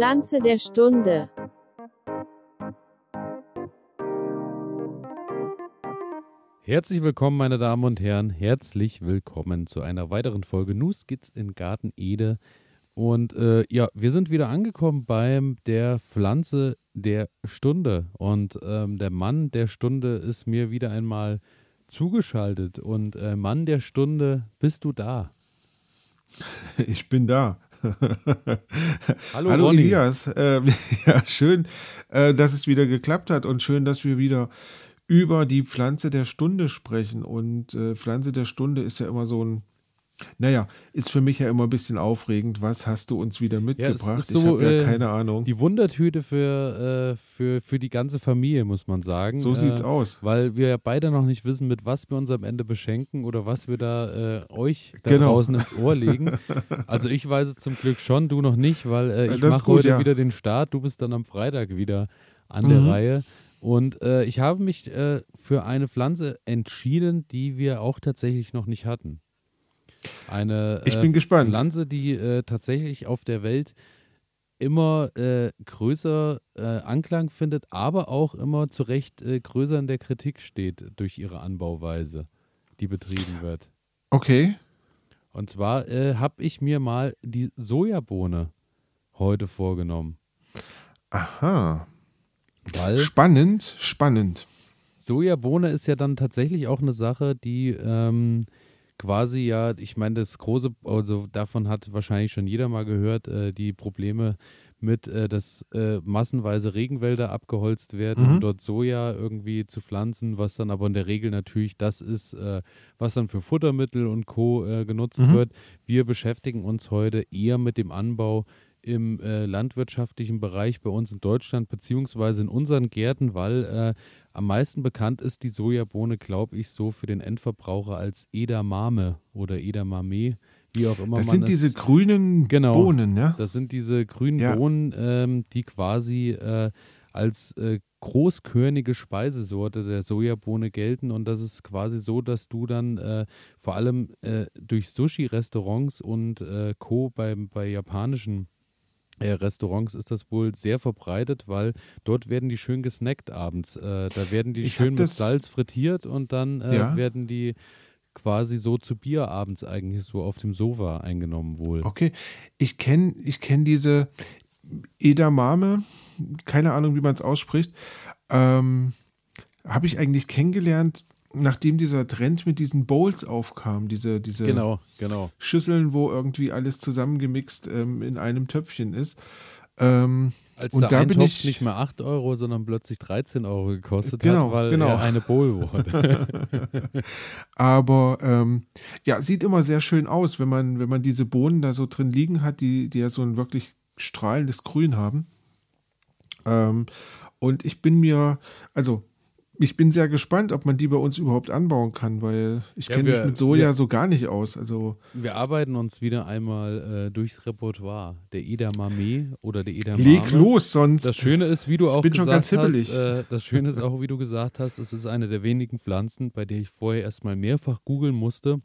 Pflanze der Stunde. Herzlich willkommen, meine Damen und Herren. Herzlich willkommen zu einer weiteren Folge Nuskits in Garten Ede. Und äh, ja, wir sind wieder angekommen beim der Pflanze der Stunde. Und ähm, der Mann der Stunde ist mir wieder einmal zugeschaltet. Und äh, Mann der Stunde, bist du da? Ich bin da. Hallo, Hallo Ronny. Elias. Äh, ja, schön, äh, dass es wieder geklappt hat und schön, dass wir wieder über die Pflanze der Stunde sprechen. Und äh, Pflanze der Stunde ist ja immer so ein, naja, ist für mich ja immer ein bisschen aufregend. Was hast du uns wieder Ja, mitgebracht? ist so, ich habe ja äh, keine Ahnung. Die Wundertüte für, äh, für, für die ganze Familie, muss man sagen. So sieht's äh, aus. Weil wir ja beide noch nicht wissen, mit was wir uns am Ende beschenken oder was wir da äh, euch da Genau. draußen ins Ohr legen. Also ich weiß es zum Glück schon, du noch nicht, weil äh, ich mache heute ja. wieder den Start. Du bist dann am Freitag wieder an der Mhm. Reihe. Und äh, ich habe mich äh, für eine Pflanze entschieden, die wir auch tatsächlich noch nicht hatten. Eine Ich äh, bin gespannt. Pflanze, die äh, tatsächlich auf der Welt immer äh, größer äh, Anklang findet, aber auch immer zu Recht äh, größer in der Kritik steht durch ihre Anbauweise, die betrieben wird. Okay. Und zwar äh, habe ich mir mal die Sojabohne heute vorgenommen, Aha. weil Spannend, spannend. Sojabohne ist ja dann tatsächlich auch eine Sache, die ähm, quasi ja, ich meine, das große, also davon hat wahrscheinlich schon jeder mal gehört, äh, die Probleme mit, äh, dass äh, massenweise Regenwälder abgeholzt werden, Mhm. um dort Soja irgendwie zu pflanzen, was dann aber in der Regel natürlich das ist, äh, was dann für Futtermittel und Co. Äh, genutzt Mhm. wird. Wir beschäftigen uns heute eher mit dem Anbau im äh, landwirtschaftlichen Bereich bei uns in Deutschland, beziehungsweise in unseren Gärten, weil äh, am meisten bekannt ist die Sojabohne, glaube ich, so für den Endverbraucher als Edamame oder Edamame, wie auch immer Das man sind diese es grünen Genau. Bohnen, ja? das sind diese grünen Ja. Bohnen, ähm, die quasi äh, als äh, großkörnige Speisesorte der Sojabohne gelten. Und das ist quasi so, dass du dann äh, vor allem äh, durch Sushi-Restaurants und äh, Co. Bei, bei japanischen Restaurants ist das wohl sehr verbreitet, weil dort werden die schön gesnackt abends. Äh, da werden die Ich schön mit Salz frittiert und dann äh, Ja. werden die quasi so zu Bier abends eigentlich so auf dem Sofa eingenommen wohl. Okay, ich kenne ich kenn diese Edamame, keine Ahnung, wie man es ausspricht, ähm, habe ich eigentlich kennengelernt, nachdem dieser Trend mit diesen Bowls aufkam, diese, diese Genau, genau. Schüsseln, wo irgendwie alles zusammengemixt ähm, in einem Töpfchen ist. Ähm, Als Und da bin ich- nicht mehr 8 Euro, sondern plötzlich 13 Euro gekostet Genau, hat, weil genau. er eine Bowl wurde. aber ähm, ja, sieht immer sehr schön aus, wenn man, wenn man diese Bohnen da so drin liegen hat, die, die ja so ein wirklich strahlendes Grün haben. Ähm, und ich bin mir, also ich bin sehr gespannt, ob man die bei uns überhaupt anbauen kann, weil ich Ja, kenne mich mit Soja wir- so gar nicht aus. Also Wir arbeiten uns wieder einmal äh, durchs Repertoire. Der Edamame oder der Edamame. leg los, sonst. Das Schöne ist, wie du auch bin schon gesagt ganz hast, hibbelig. äh, das Schöne ist auch, wie du gesagt hast, es ist eine der wenigen Pflanzen, bei der ich vorher erstmal mehrfach googeln musste,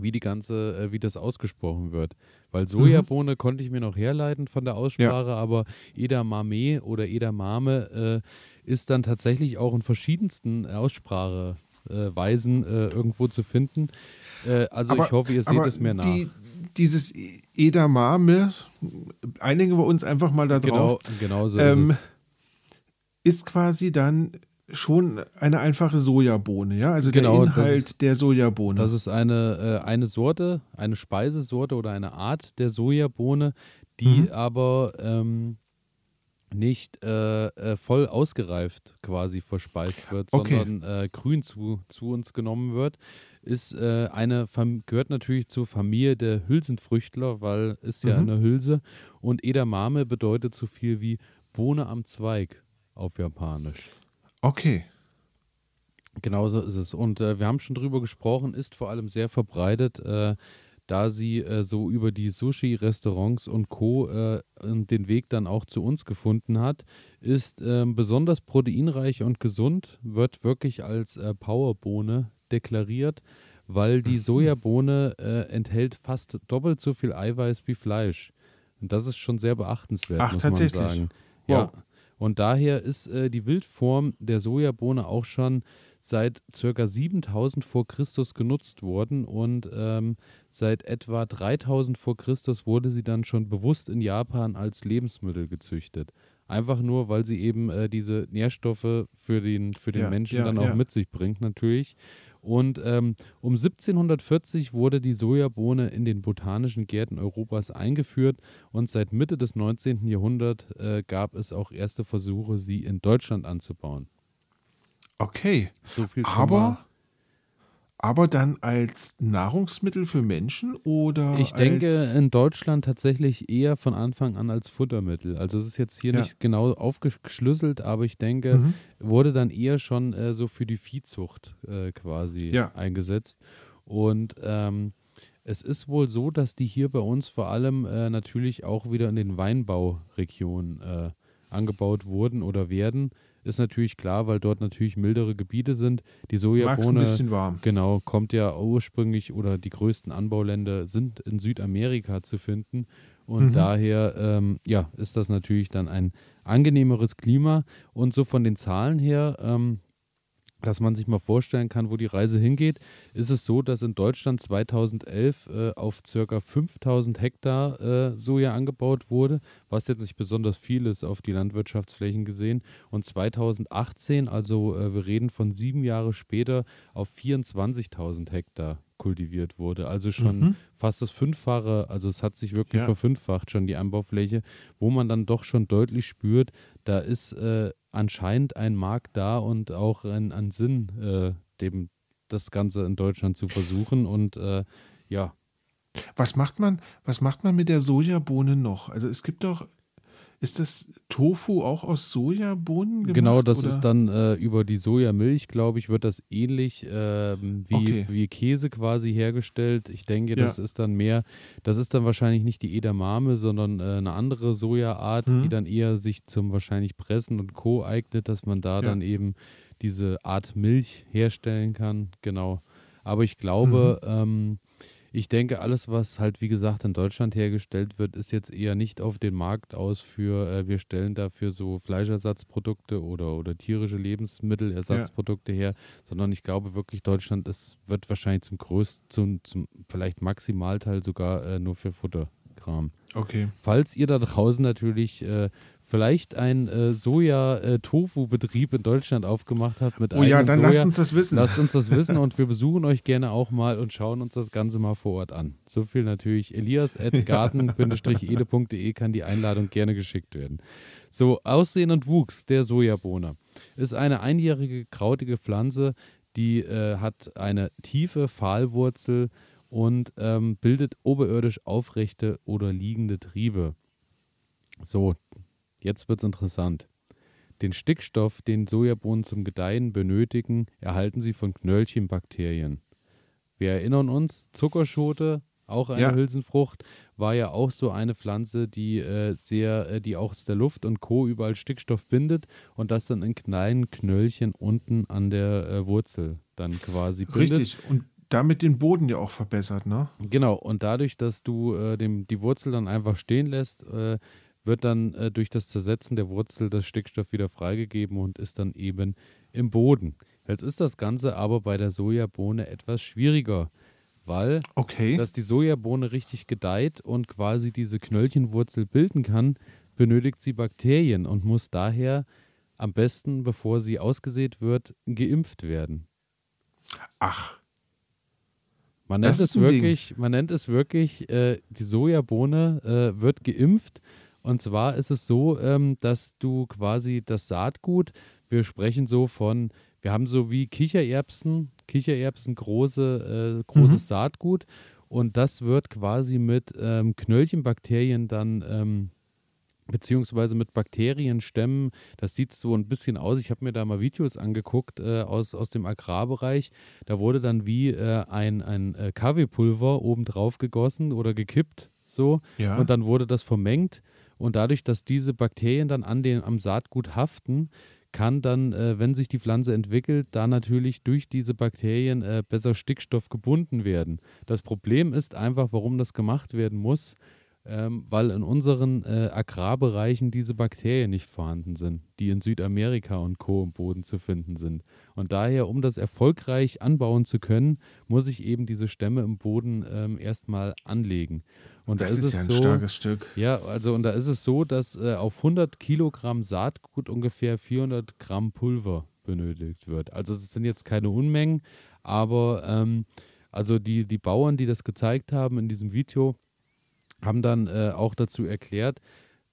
wie die ganze, äh, wie das ausgesprochen wird. Weil Sojabohne konnte ich mir noch herleiten von der Aussprache, aber Edamame oder Edamame äh, ist dann tatsächlich auch in verschiedensten Ausspracheweisen äh, äh, irgendwo zu finden. Äh, also Aber- ich hoffe, ihr seht es mir nach. Die, dieses Edamame, einigen wir uns einfach mal da genau, drauf, genau so ist ähm, es. ist quasi dann schon eine einfache Sojabohne, ja? Also Genau, der Inhalt ist- der Sojabohne. Das ist eine, äh, eine Sorte, eine Speisesorte oder eine Art der Sojabohne, die Mhm. aber ähm, nicht äh, äh, voll ausgereift quasi verspeist wird, Okay. sondern äh, grün zu, zu uns genommen wird. Ist äh, eine Fam gehört natürlich zur Familie der Hülsenfrüchtler, weil ist ja Mhm. eine Hülse. Und Edamame bedeutet so viel wie Bohne am Zweig auf Japanisch. okay. Genauso ist es. Und äh, wir haben schon drüber gesprochen, ist vor allem sehr verbreitet, da sie äh, so über die Sushi-Restaurants und Co. Äh, den Weg dann auch zu uns gefunden hat, ist ähm, besonders proteinreich und gesund, wird wirklich als äh, Powerbohne deklariert, weil die Sojabohne äh, enthält fast doppelt so viel Eiweiß wie Fleisch. Und das ist schon sehr beachtenswert, Ach, muss tatsächlich? man sagen. Wow. Ja. Und daher ist äh, die Wildform der Sojabohne auch schon seit circa 7000 vor Christus genutzt worden und ähm, seit etwa 3000 vor Christus wurde sie dann schon bewusst in Japan als Lebensmittel gezüchtet. Einfach nur, weil sie eben äh, diese Nährstoffe für den, für den Ja, Menschen ja, dann auch ja. mit sich bringt, natürlich. Und ähm, um 1740 wurde die Sojabohne in den botanischen Gärten Europas eingeführt und seit Mitte des 19. Jahrhunderts äh, gab es auch erste Versuche, sie in Deutschland anzubauen. Okay. So viel Aber, aber dann als Nahrungsmittel für Menschen oder Ich denke in Deutschland tatsächlich eher von Anfang an als Futtermittel. Also es ist jetzt hier Ja. nicht genau aufgeschlüsselt, aber ich denke, Mhm. wurde dann eher schon äh, so für die Viehzucht äh, quasi Ja. eingesetzt. Und ähm, es ist wohl so, dass die hier bei uns vor allem äh, natürlich auch wieder in den Weinbauregionen äh, angebaut wurden oder werden. Ist natürlich klar, weil dort natürlich mildere Gebiete sind. Die magst ein Sojabohne bisschen warm. Genau, kommt ja ursprünglich oder die größten Anbauländer sind in Südamerika zu finden. Und Mhm. daher ähm, ja, ist das natürlich dann ein angenehmeres Klima. Und so von den Zahlen her, ähm, dass man sich mal vorstellen kann, wo die Reise hingeht, ist es so, dass in Deutschland 2011 äh, auf circa 5000 Hektar äh, Soja angebaut wurde, was jetzt nicht besonders viel ist auf die Landwirtschaftsflächen gesehen. Und 2018, also äh, wir reden von sieben Jahre später, auf 24.000 Hektar kultiviert wurde. Also schon Mhm. fast das Fünffache, also es hat sich wirklich Ja. verfünffacht schon die Anbaufläche, wo man dann doch schon deutlich spürt, da ist äh, anscheinend ein Markt da und auch ein, ein Sinn, äh, dem das Ganze in Deutschland zu versuchen. Und äh, ja, Was macht man, was macht man mit der Sojabohne noch? Also es gibt doch, ist das Tofu auch aus Sojabohnen gemacht? genau, das oder? ist dann äh, über die Sojamilch, glaube ich, wird das ähnlich ähm, wie, Okay. wie Käse quasi hergestellt. Ich denke, das Ja. ist dann mehr, das ist dann wahrscheinlich nicht die Edamame, sondern äh, eine andere Sojaart, die Mhm. dann eher sich zum wahrscheinlich Pressen und Co. eignet, dass man da Ja. dann eben diese Art Milch herstellen kann. Genau. Aber ich glaube, Mhm. ähm, ich denke, alles, was halt, wie gesagt, in Deutschland hergestellt wird, ist jetzt eher nicht auf den Markt aus für, äh, wir stellen dafür so Fleischersatzprodukte oder, oder tierische Lebensmittelersatzprodukte her, sondern ich glaube wirklich, Deutschland ist, wird wahrscheinlich zum größten, zum, zum vielleicht Maximalteil sogar äh, nur für Futterkram. Okay. Falls ihr da draußen natürlich äh, vielleicht ein äh, Soja-Tofu-Betrieb in Deutschland aufgemacht habt mit Oh ja, dann Soja, lasst uns das wissen. Lasst uns das wissen und wir besuchen euch gerne auch mal und schauen uns das Ganze mal vor Ort an. So viel natürlich. Elias.garten-ede.de kann die Einladung gerne geschickt werden. So, Aussehen und Wuchs der Sojabohne ist eine einjährige krautige Pflanze, die äh, hat eine tiefe Pfahlwurzel und ähm, bildet oberirdisch aufrechte oder liegende Triebe. So, jetzt wird es interessant. Den Stickstoff, den Sojabohnen zum Gedeihen benötigen, erhalten sie von Knöllchenbakterien. Wir erinnern uns, Zuckerschote, auch eine Ja. Hülsenfrucht, war ja auch so eine Pflanze, die äh, sehr, äh, die auch aus der Luft und Co. überall Stickstoff bindet und das dann in kleinen Knöllchen unten an der äh, Wurzel dann quasi bindet. Richtig. Und damit den Boden ja auch verbessert, ne? Genau, und dadurch, dass du äh, dem, die Wurzel dann einfach stehen lässt, äh, wird dann äh, durch das Zersetzen der Wurzel das Stickstoff wieder freigegeben und ist dann eben im Boden. Jetzt ist das Ganze aber bei der Sojabohne etwas schwieriger, weil Okay. dass die Sojabohne richtig gedeiht und quasi diese Knöllchenwurzel bilden kann, benötigt sie Bakterien und muss daher am besten, bevor sie ausgesät wird, geimpft werden. Ach, Man nennt es ein Ding. wirklich, man nennt es wirklich, äh, die Sojabohne äh, wird geimpft. Und zwar ist es so, ähm, dass du quasi das Saatgut, wir sprechen so von, wir haben so wie Kichererbsen, Kichererbsen große, äh, großes Mhm. Saatgut und das wird quasi mit ähm, Knöllchenbakterien dann ähm, beziehungsweise mit Bakterienstämmen. Das sieht so ein bisschen aus. Ich habe mir da mal Videos angeguckt äh, aus, aus dem Agrarbereich. Da wurde dann wie äh, ein, ein äh, Kaffeepulver oben drauf gegossen oder gekippt, so. ja. Und dann wurde das vermengt. Und dadurch, dass diese Bakterien dann an den, am Saatgut haften, kann dann, äh, wenn sich die Pflanze entwickelt, da natürlich durch diese Bakterien äh, besser Stickstoff gebunden werden. Das Problem ist einfach, warum das gemacht werden muss. Ähm, weil in unseren äh, Agrarbereichen diese Bakterien nicht vorhanden sind, die in Südamerika und Co. im Boden zu finden sind. Und daher, um das erfolgreich anbauen zu können, muss ich eben diese Stämme im Boden ähm, erstmal anlegen. Und das da ist, ist es ja ein so, starkes Stück. Ja, also und da ist es so, dass äh, auf 100 Kilogramm Saatgut ungefähr 400 Gramm Pulver benötigt wird. Also es sind jetzt keine Unmengen, aber ähm, also die, die Bauern, die das gezeigt haben in diesem Video, haben dann äh, auch dazu erklärt,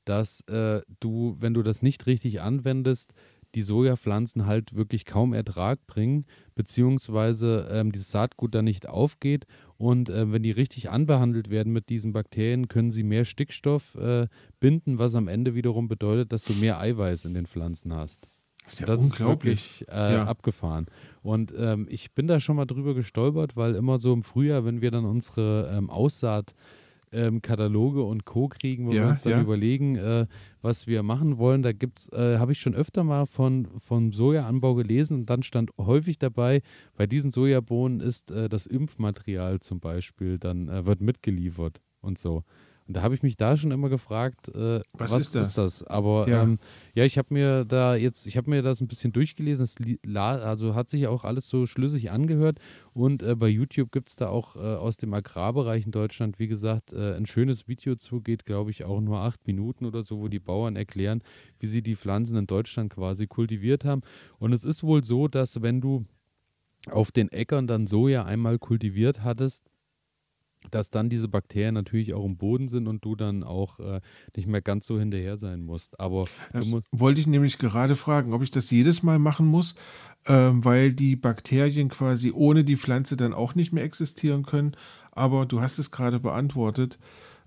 dass äh, du, wenn du das nicht richtig anwendest, die Sojapflanzen halt wirklich kaum Ertrag bringen, beziehungsweise ähm, dieses Saatgut dann nicht aufgeht. Und äh, wenn die richtig anbehandelt werden mit diesen Bakterien, können sie mehr Stickstoff äh, binden, was am Ende wiederum bedeutet, dass du mehr Eiweiß in den Pflanzen hast. Das ist ja das unglaublich. ist wirklich äh, Ja. abgefahren. Und ähm, ich bin da schon mal drüber gestolpert, weil immer so im Frühjahr, wenn wir dann unsere ähm, Aussaat ähm, Kataloge und Co. kriegen, wo wir Ja, uns dann ja. überlegen, äh, was wir machen wollen. Da gibt's, äh, habe ich schon öfter mal von, von Sojaanbau gelesen und dann stand häufig dabei, bei diesen Sojabohnen ist äh, das Impfmaterial zum Beispiel, dann äh, wird mitgeliefert und so. Und da habe ich mich da schon immer gefragt, äh, Was was, ist das? ist das? Aber Ja. ähm, ja, ich habe mir da jetzt, ich habe mir das ein bisschen durchgelesen. Also hat sich auch alles so schlüssig angehört. Und äh, bei YouTube gibt es da auch äh, aus dem Agrarbereich in Deutschland, wie gesagt, äh, ein schönes Video zu, geht, glaube ich, auch nur acht Minuten oder so, wo die Bauern erklären, wie sie die Pflanzen in Deutschland quasi kultiviert haben. Und es ist wohl so, dass wenn du auf den Äckern dann Soja einmal kultiviert hattest, dass dann diese Bakterien natürlich auch im Boden sind und du dann auch äh, nicht mehr ganz so hinterher sein musst. Aber musst, wollte ich nämlich gerade fragen, ob ich das jedes Mal machen muss, ähm, weil die Bakterien quasi ohne die Pflanze dann auch nicht mehr existieren können. Aber du hast es gerade beantwortet.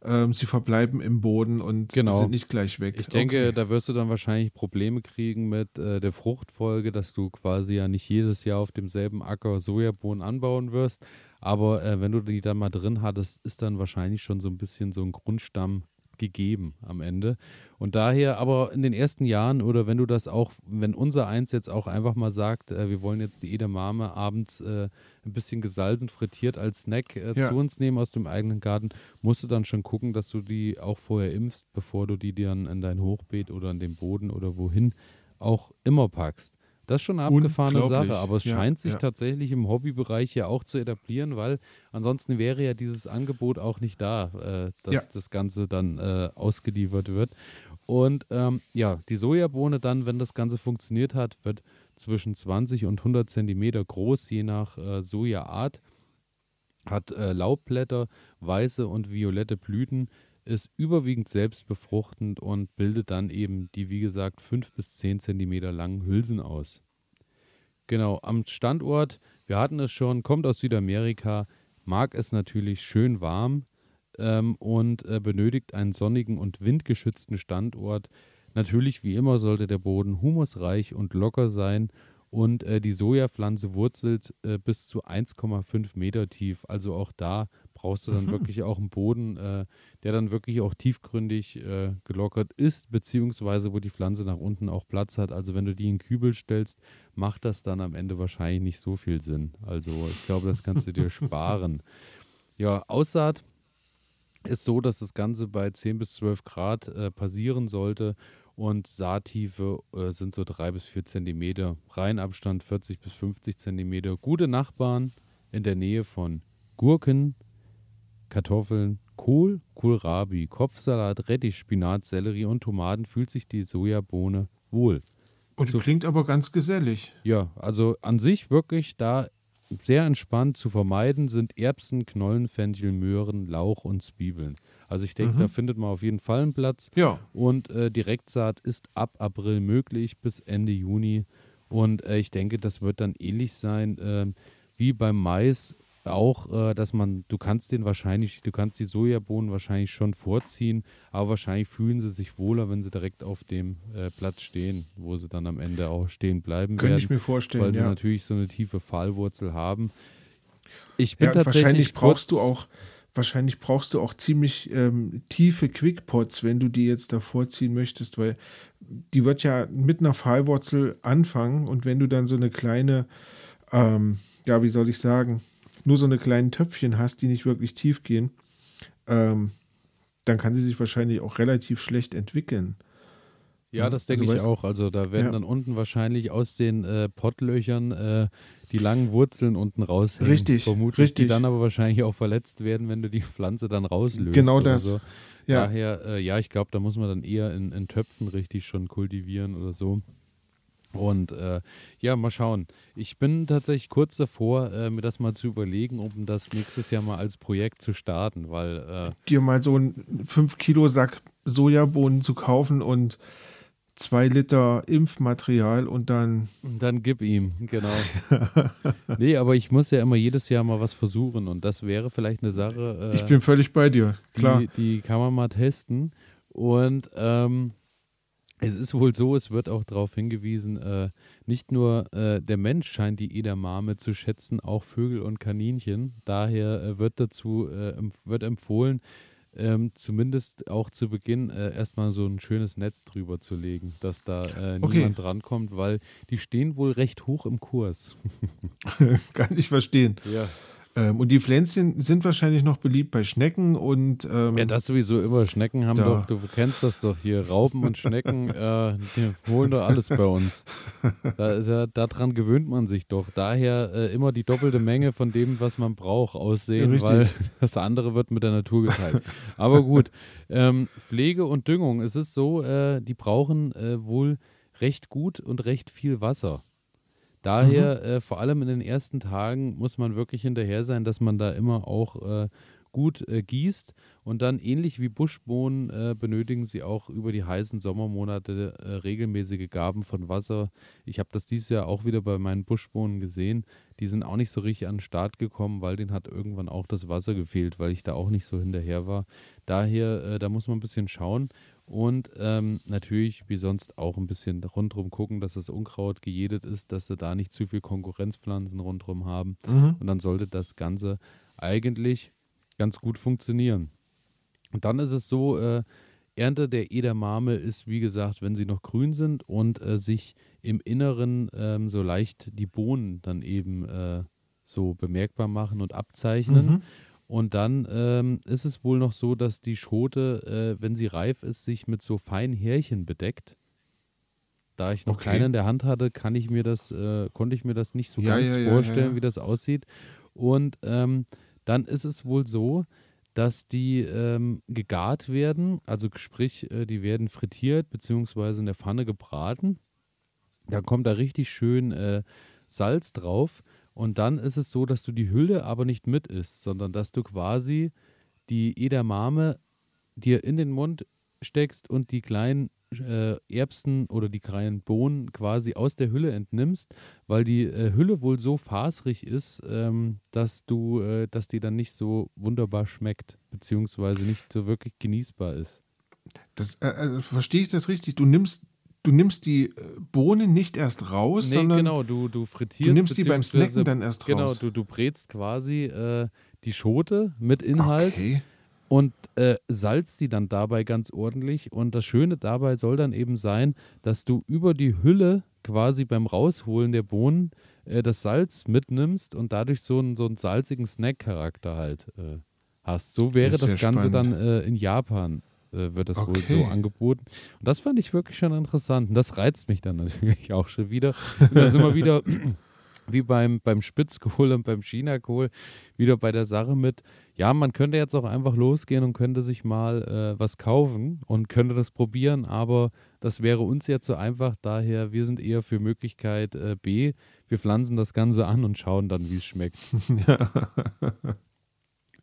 Ähm, sie verbleiben im Boden und Genau. sind nicht gleich weg. Ich denke, Okay. da wirst du dann wahrscheinlich Probleme kriegen mit äh, der Fruchtfolge, dass du quasi ja nicht jedes Jahr auf demselben Acker Sojabohnen anbauen wirst. Aber äh, wenn du die dann mal drin hattest, ist dann wahrscheinlich schon so ein bisschen so ein Grundstamm gegeben am Ende. Und daher, aber in den ersten Jahren oder wenn du das auch, wenn unser Eins jetzt auch einfach mal sagt, äh, wir wollen jetzt die Edamame abends äh, ein bisschen gesalzen, frittiert als Snack äh, Ja. zu uns nehmen aus dem eigenen Garten, musst du dann schon gucken, dass du die auch vorher impfst, bevor du die dann in dein Hochbeet oder an den Boden oder wohin auch immer packst. Das ist schon eine abgefahrene. Sache, aber es Ja, scheint sich ja. tatsächlich im Hobbybereich ja auch zu etablieren, weil ansonsten wäre ja dieses Angebot auch nicht da, äh, dass Ja. das Ganze dann äh, ausgeliefert wird. Und ähm, ja, die Sojabohne dann, wenn das Ganze funktioniert hat, wird zwischen 20 und 100 Zentimeter groß, je nach äh, Sojaart. Hat äh, Laubblätter, weiße und violette Blüten, ist überwiegend selbstbefruchtend und bildet dann eben die, wie gesagt, 5 bis 10 Zentimeter langen Hülsen aus. Genau, am Standort, wir hatten es schon, kommt aus Südamerika, mag es natürlich schön warm ähm, und äh, benötigt einen sonnigen und windgeschützten Standort. Natürlich, wie immer, sollte der Boden humusreich und locker sein und äh, die Sojapflanze wurzelt äh, bis zu 1,5 Meter tief. Also auch da brauchst du dann wirklich auch einen Boden, äh, der dann wirklich auch tiefgründig äh, gelockert ist, beziehungsweise wo die Pflanze nach unten auch Platz hat. Also wenn du die in Kübel stellst, macht das dann am Ende wahrscheinlich nicht so viel Sinn. Also ich glaube, das kannst du dir sparen. Ja, Aussaat ist so, dass das Ganze bei 10 bis 12 Grad äh, passieren sollte und Saattiefe äh, sind so 3 bis 4 Zentimeter. Reihenabstand 40 bis 50 Zentimeter. Gute Nachbarn in der Nähe von Gurken, Kartoffeln, Kohl, Kohlrabi, Kopfsalat, Rettich, Spinat, Sellerie und Tomaten fühlt sich die Sojabohne wohl. Und so- klingt aber ganz gesellig. Ja, also an sich wirklich da sehr entspannt zu vermeiden sind Erbsen, Knollen, Fenchel, Möhren, Lauch und Zwiebeln. Also ich denke, Mhm. da findet man auf jeden Fall einen Platz. Ja, Und äh, Direktsaat ist ab April möglich bis Ende Juni. Und äh, ich denke, das wird dann ähnlich sein ähm, wie beim Mais auch, äh, dass man, du kannst den wahrscheinlich, du kannst die Sojabohnen wahrscheinlich schon vorziehen, aber wahrscheinlich fühlen sie sich wohler, wenn sie direkt auf dem äh, Platz stehen, wo sie dann am Ende auch stehen bleiben könnte werden ich mir vorstellen. weil sie ja. natürlich so eine tiefe Pfahlwurzel haben. Ich bin Ja, tatsächlich wahrscheinlich brauchst du auch, wahrscheinlich brauchst du auch ziemlich ähm, tiefe Quickpots, wenn du die jetzt davor ziehen möchtest, weil die wird ja mit einer Pfahlwurzel anfangen und wenn du dann so eine kleine, ähm, ja, wie soll ich sagen, nur so eine kleinen Töpfchen hast, die nicht wirklich tief gehen, ähm, dann kann sie sich wahrscheinlich auch relativ schlecht entwickeln. Ja, das denke also, ich auch. Also da werden ja. dann unten wahrscheinlich aus den äh, Pottlöchern äh, die langen Wurzeln unten raushängen. Richtig, vermutlich, richtig. Die dann aber wahrscheinlich auch verletzt werden, wenn du die Pflanze dann rauslöst. Genau das. So. Ja. Daher, äh, ja, ich glaube, da muss man dann eher in, in Töpfen richtig schon kultivieren oder so. Und äh, ja, mal schauen. Ich bin tatsächlich kurz davor, äh, mir das mal zu überlegen, um das nächstes Jahr mal als Projekt zu starten, weil. Äh, Dir mal so einen 5-Kilo-Sack Sojabohnen zu kaufen und zwei Liter Impfmaterial und dann. Dann gib ihm, genau. nee, aber ich muss ja immer jedes Jahr mal was versuchen und das wäre vielleicht eine Sache. Äh, ich bin völlig bei dir, klar. Die, die kann man mal testen. Und ähm, es ist wohl so, es wird auch darauf hingewiesen, äh, nicht nur äh, der Mensch scheint die Edamame zu schätzen, auch Vögel und Kaninchen. Daher äh, wird dazu äh, wird empfohlen, ähm, zumindest auch zu Beginn äh, erstmal so ein schönes Netz drüber zu legen, dass da äh, okay. niemand drankommt, weil die stehen wohl recht hoch im Kurs. Kann ich verstehen. Ja. Ähm, und die Pflänzchen sind wahrscheinlich noch beliebt bei Schnecken und. Ähm, ja, das sowieso immer. Schnecken haben da. doch, du kennst das doch hier. Raupen und Schnecken, äh, holen doch alles bei uns. Da ist ja, daran gewöhnt man sich doch. Daher äh, immer die doppelte Menge von dem, was man braucht, aussehen, ja, weil das andere wird mit der Natur geteilt. Aber gut, ähm, Pflege und Düngung. Es ist so, äh, die brauchen äh, wohl recht gut und recht viel Wasser. Daher, mhm. äh, vor allem in den ersten Tagen, muss man wirklich hinterher sein, dass man da immer auch äh, gut äh, gießt. Und dann, ähnlich wie Buschbohnen, äh, benötigen sie auch über die heißen Sommermonate äh, regelmäßige Gaben von Wasser. Ich habe das dieses Jahr auch wieder bei meinen Buschbohnen gesehen. Die sind auch nicht so richtig an den Start gekommen, weil denen hat irgendwann auch das Wasser gefehlt, weil ich da auch nicht so hinterher war. Daher, äh, da muss man ein bisschen schauen. Und ähm, natürlich, wie sonst, auch ein bisschen rundherum gucken, dass das Unkraut gejädet ist, dass sie da nicht zu viel Konkurrenzpflanzen rundherum haben. Mhm. Und dann sollte das Ganze eigentlich ganz gut funktionieren. Und dann ist es so, äh, Ernte der Edamame ist, wie gesagt, wenn sie noch grün sind und äh, sich im Inneren ähm, so leicht die Bohnen dann eben äh, so bemerkbar machen und abzeichnen. Mhm. Und dann ähm, ist es wohl noch so, dass die Schote, äh, wenn sie reif ist, sich mit so feinen Härchen bedeckt. Da ich noch okay. keine in der Hand hatte, kann ich mir das, äh, konnte ich mir das nicht so ja, ganz ja, vorstellen, ja, wie das aussieht. Und ähm, dann ist es wohl so, dass die ähm, gegart werden, also sprich, äh, die werden frittiert beziehungsweise in der Pfanne gebraten. Da kommt da richtig schön äh, Salz drauf und dann ist es so, dass du die Hülle aber nicht mit isst, sondern dass du quasi die Edamame dir in den Mund steckst und die kleinen äh, Erbsen oder die kleinen Bohnen quasi aus der Hülle entnimmst, weil die äh, Hülle wohl so fasrig ist, ähm, dass du, äh, dass die dann nicht so wunderbar schmeckt, beziehungsweise nicht so wirklich genießbar ist. Das äh, äh, verstehe ich das richtig? Du nimmst du nimmst die äh, Bohnen nicht erst raus, nee, sondern genau, du, du frittierst. Du nimmst die beim Snacken dann erst genau, raus. Genau, du, du brätst quasi äh, die Schote mit Inhalt okay. und äh, salzt die dann dabei ganz ordentlich. Und das Schöne dabei soll dann eben sein, dass du über die Hülle quasi beim Rausholen der Bohnen äh, das Salz mitnimmst und dadurch so einen, so einen salzigen Snack-Charakter halt äh, hast. So wäre das Ganze spannend. dann äh, in Japan äh, wird das okay. wohl so angeboten. Und das fand ich wirklich schon interessant. Und das reizt mich dann natürlich auch schon wieder. Und da sind wir wieder wie beim, beim Spitzkohl und beim Chinakohl wieder bei der Sache mit, ja, man könnte jetzt auch einfach losgehen und könnte sich mal äh, was kaufen und könnte das probieren, aber das wäre uns jetzt so einfach, daher wir sind eher für Möglichkeit äh, B, wir pflanzen das Ganze an und schauen dann, wie es schmeckt. Ja.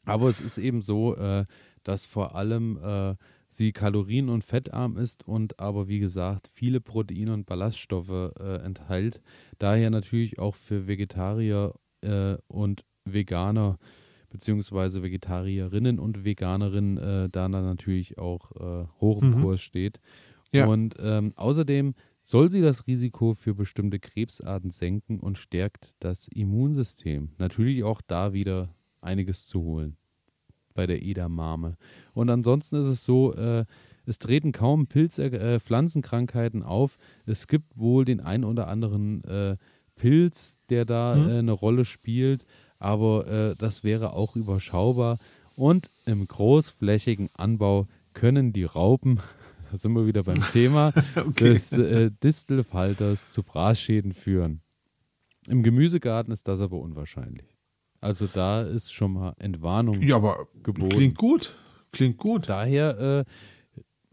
aber es ist eben so, äh, dass vor allem äh, sie kalorien- und fettarm ist und aber wie gesagt viele Proteine und Ballaststoffe äh, enthält. Daher natürlich auch für Vegetarier äh, und Veganer beziehungsweise Vegetarierinnen und Veganerinnen äh, da natürlich auch äh, hoch im mhm. Kurs steht. Ja. Und ähm, außerdem soll sie das Risiko für bestimmte Krebsarten senken und stärkt das Immunsystem. Natürlich auch da wieder einiges zu holen bei der Edamame. Und ansonsten ist es so, äh, es treten kaum Pilz, äh, Pflanzenkrankheiten auf. Es gibt wohl den ein oder anderen äh, Pilz, der da mhm. Äh, eine Rolle spielt, aber äh, das wäre auch überschaubar. Und im großflächigen Anbau können die Raupen, da sind wir wieder beim Thema, okay. des äh, Distelfalters zu Fraßschäden führen. Im Gemüsegarten ist das aber unwahrscheinlich. Also da ist schon mal Entwarnung ja, aber geboten. Klingt gut. Klingt gut. Daher äh,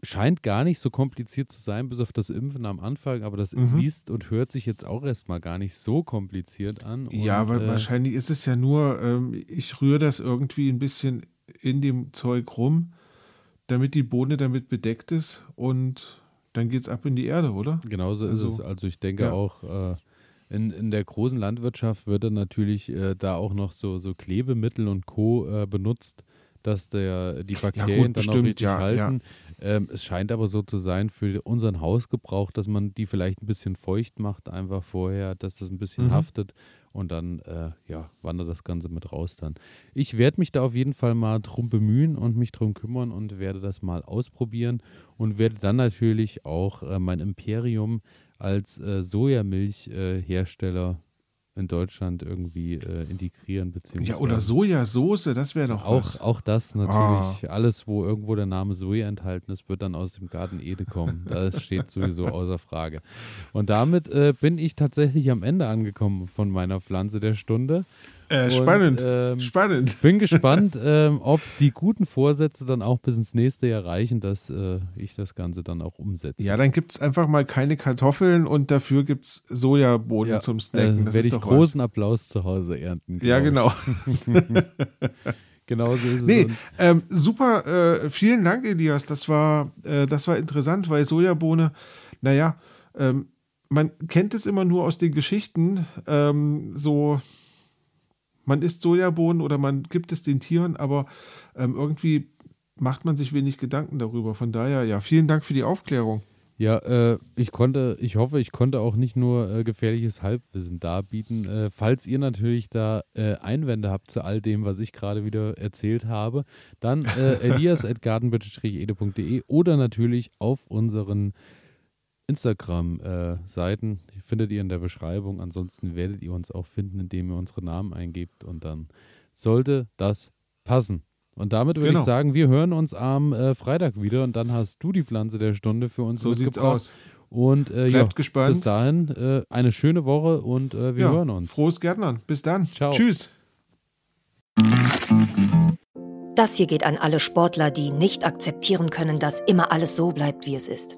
scheint gar nicht so kompliziert zu sein, bis auf das Impfen am Anfang, aber das mhm. liest und hört sich jetzt auch erstmal gar nicht so kompliziert an. Und, ja, weil äh, wahrscheinlich ist es ja nur, ähm, ich rühre das irgendwie ein bisschen in dem Zeug rum, damit die Bohne damit bedeckt ist und dann geht es ab in die Erde, oder? Genauso also, ist es. Also ich denke ja. auch, äh, in, in der großen Landwirtschaft wird dann natürlich äh, da auch noch so, so Klebemittel und Co. Äh, benutzt, dass der, die Bakterien ja, gut, dann bestimmt, auch richtig ja, halten. Ja. Ähm, es scheint aber so zu sein für unseren Hausgebrauch, dass man die vielleicht ein bisschen feucht macht, einfach vorher, dass das ein bisschen mhm. haftet und dann äh, ja, wandert das Ganze mit raus dann. Ich werde mich da auf jeden Fall mal drum bemühen und mich drum kümmern und werde das mal ausprobieren und werde dann natürlich auch äh, mein Imperium als äh, Sojamilchhersteller in Deutschland irgendwie äh, integrieren. Beziehungsweise ja, oder Sojasauce, das wäre doch auch, was. Auch das natürlich. Ah. Alles, wo irgendwo der Name Soja enthalten ist, wird dann aus dem Garten Ede kommen. Das steht sowieso außer Frage. Und damit äh, bin ich tatsächlich am Ende angekommen von meiner Pflanze der Stunde. Äh, spannend, und, ähm, spannend. Bin gespannt, ähm, ob die guten Vorsätze dann auch bis ins nächste Jahr reichen, dass äh, ich das Ganze dann auch umsetze. Ja, dann gibt es einfach mal keine Kartoffeln und dafür gibt es Sojabohnen ja, zum Snacken. Äh, werde ich großen was. Applaus zu Hause ernten. Ja, genau. genau so ist es. Nee, ähm, super, äh, vielen Dank, Elias. Das war, äh, das war interessant, weil Sojabohne, naja, ähm, man kennt es immer nur aus den Geschichten, ähm, so man isst Sojabohnen oder man gibt es den Tieren, aber ähm, irgendwie macht man sich wenig Gedanken darüber. Von daher, ja, vielen Dank für die Aufklärung. Ja, äh, ich konnte, ich hoffe, ich konnte auch nicht nur äh, gefährliches Halbwissen darbieten. Äh, falls ihr natürlich da äh, Einwände habt zu all dem, was ich gerade wieder erzählt habe, dann äh, elias.gartenbütte-ede.de oder natürlich auf unseren Instagram-Seiten äh, findet ihr in der Beschreibung. Ansonsten werdet ihr uns auch finden, indem ihr unsere Namen eingebt und dann sollte das passen. Und damit würde genau. ich sagen, wir hören uns am äh, Freitag wieder und dann hast du die Pflanze der Stunde für uns So sieht's aus. Und äh, Bleibt ja, gespannt. bis dahin äh, eine schöne Woche und äh, wir ja, hören uns. Frohes Gärtnern. Bis dann. Ciao. Tschüss. Das hier geht an alle Sportler, die nicht akzeptieren können, dass immer alles so bleibt, wie es ist.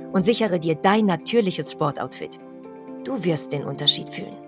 und sichere dir dein natürliches Sportoutfit. Du wirst den Unterschied fühlen.